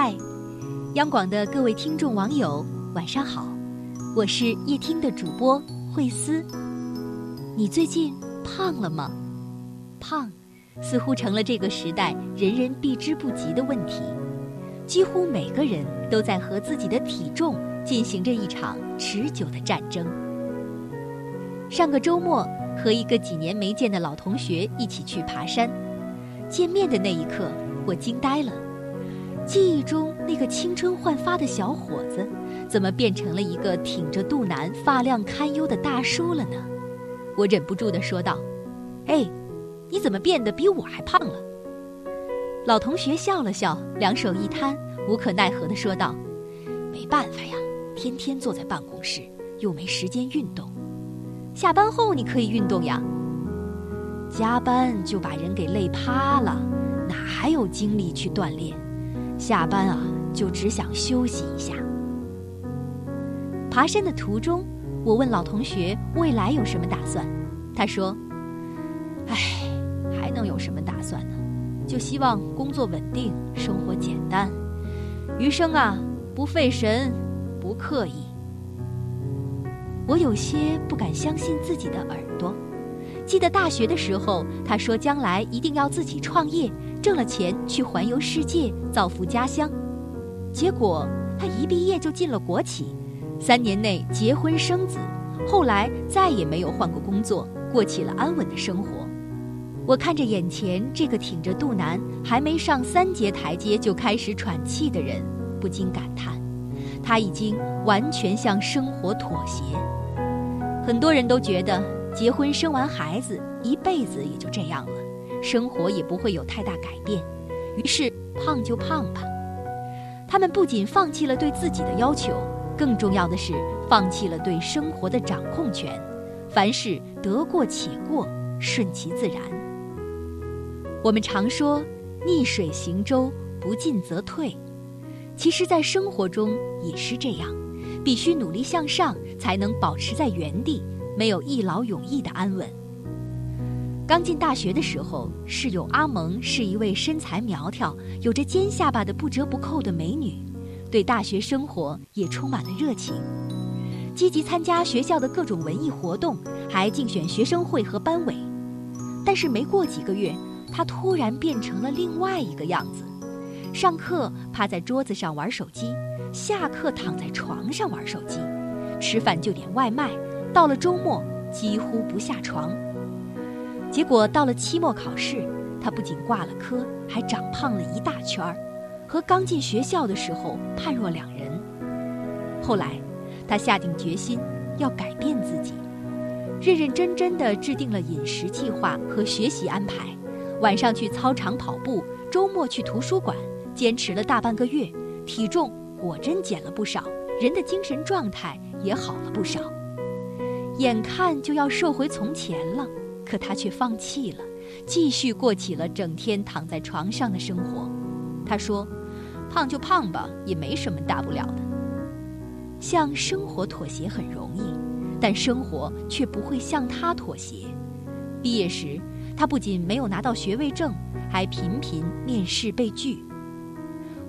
嗨，央广的各位听众网友，晚上好，我是夜听的主播慧思。你最近胖了吗？胖，似乎成了这个时代人人避之不及的问题。几乎每个人都在和自己的体重进行着一场持久的战争。上个周末，和一个几年没见的老同学一起去爬山，见面的那一刻，我惊呆了。记忆中那个青春焕发的小伙子，怎么变成了一个挺着肚腩、发量堪忧的大叔了呢？我忍不住地说道：“哎，你怎么变得比我还胖了？”老同学笑了笑，两手一摊，无可奈何地说道：“没办法呀，天天坐在办公室，又没时间运动。下班后你可以运动呀。加班就把人给累趴了，哪还有精力去锻炼？”下班啊，就只想休息一下。爬山的途中，我问老同学未来有什么打算，他说：“唉，还能有什么打算呢？就希望工作稳定，生活简单，余生啊，不费神，不刻意。”我有些不敢相信自己的耳朵。记得大学的时候，他说将来一定要自己创业。挣了钱去环游世界，造福家乡，结果他一毕业就进了国企，三年内结婚生子，后来再也没有换过工作，过起了安稳的生活。我看着眼前这个挺着肚腩，还没上三节台阶就开始喘气的人，不禁感叹，他已经完全向生活妥协。很多人都觉得结婚生完孩子，一辈子也就这样了。生活也不会有太大改变，于是胖就胖吧。他们不仅放弃了对自己的要求，更重要的是放弃了对生活的掌控权。凡事得过且过，顺其自然。我们常说“逆水行舟，不进则退”，其实，在生活中也是这样，必须努力向上，才能保持在原地，没有一劳永逸的安稳。刚进大学的时候，室友阿蒙是一位身材苗条、有着尖下巴的不折不扣的美女，对大学生活也充满了热情，积极参加学校的各种文艺活动，还竞选学生会和班委。但是没过几个月，她突然变成了另外一个样子：上课趴在桌子上玩手机，下课躺在床上玩手机，吃饭就点外卖，到了周末几乎不下床。结果到了期末考试，他不仅挂了科，还长胖了一大圈儿，和刚进学校的时候判若两人。后来，他下定决心要改变自己，认认真真的制定了饮食计划和学习安排，晚上去操场跑步，周末去图书馆，坚持了大半个月，体重果真减了不少，人的精神状态也好了不少，眼看就要瘦回从前了。可他却放弃了，继续过起了整天躺在床上的生活。他说：“胖就胖吧，也没什么大不了的。”向生活妥协很容易，但生活却不会向他妥协。毕业时，他不仅没有拿到学位证，还频频面试被拒。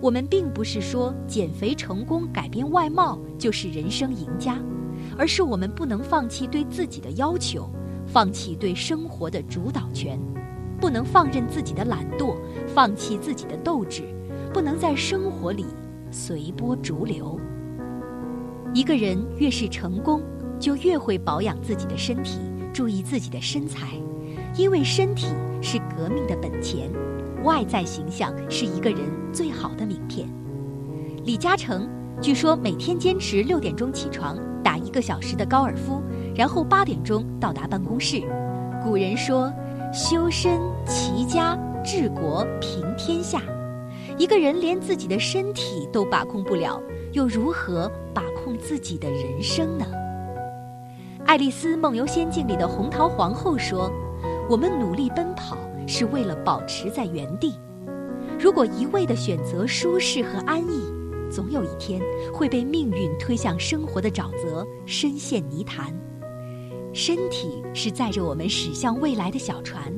我们并不是说减肥成功、改变外貌就是人生赢家，而是我们不能放弃对自己的要求。放弃对生活的主导权，不能放任自己的懒惰，放弃自己的斗志，不能在生活里随波逐流。一个人越是成功，就越会保养自己的身体，注意自己的身材，因为身体是革命的本钱，外在形象是一个人最好的名片。李嘉诚据说每天坚持六点钟起床，打一个小时的高尔夫。然后八点钟到达办公室。古人说：“修身齐家治国平天下。”一个人连自己的身体都把控不了，又如何把控自己的人生呢？《爱丽丝梦游仙境》里的红桃皇后说：“我们努力奔跑是为了保持在原地。如果一味地选择舒适和安逸，总有一天会被命运推向生活的沼泽，深陷泥潭。”身体是载着我们驶向未来的小船，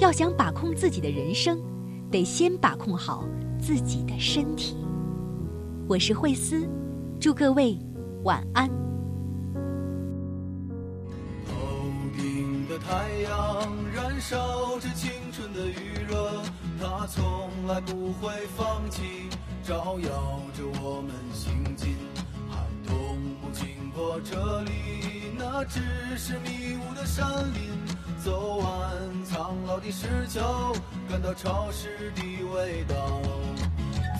要想把控自己的人生，得先把控好自己的身体。我是慧思，祝各位晚安。头顶的太阳燃烧着青春的余热，它从来不会放弃，照耀着我们行进。寒冬不经过，那只是迷雾的山林。走完苍老的石桥，感到潮湿的味道。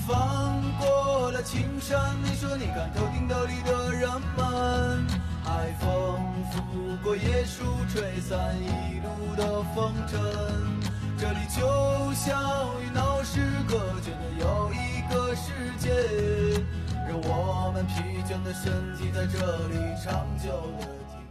翻过了青山，你说你看头顶斗笠的人们，海风拂过椰树，吹散一路的风尘。这里就像与闹市隔绝的又一个世界，让我们疲倦的身体在这里长久的停。